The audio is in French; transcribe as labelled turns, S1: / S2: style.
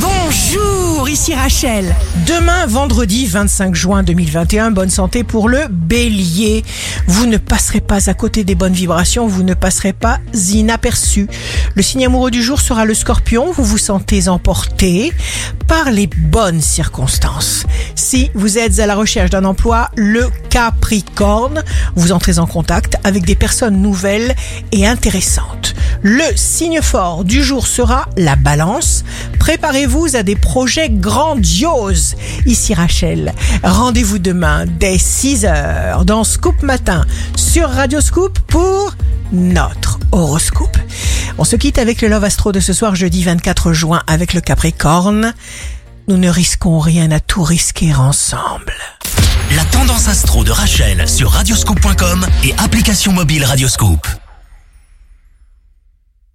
S1: Bonjour, ici Rachel. Demain, vendredi 25 juin 2021, bonne santé pour le bélier. Vous ne passerez pas à côté des bonnes vibrations, vous ne passerez pas inaperçu. Le signe amoureux du jour sera le scorpion, vous vous sentez emporté par les bonnes circonstances. Si vous êtes à la recherche d'un emploi, le capricorne, vous entrez en contact avec des personnes nouvelles et intéressantes. Le signe fort du jour sera la balance. Préparez-vous à des projets grandioses. Ici Rachel, rendez-vous demain dès 6h dans Scoop Matin sur Radio Scoop pour notre horoscope. On se quitte avec le Love Astro de ce soir jeudi 24 juin avec le Capricorne. Nous ne risquons rien à tout risquer ensemble.
S2: La tendance astro de Rachel sur radioscope.com et application mobile Radioscope.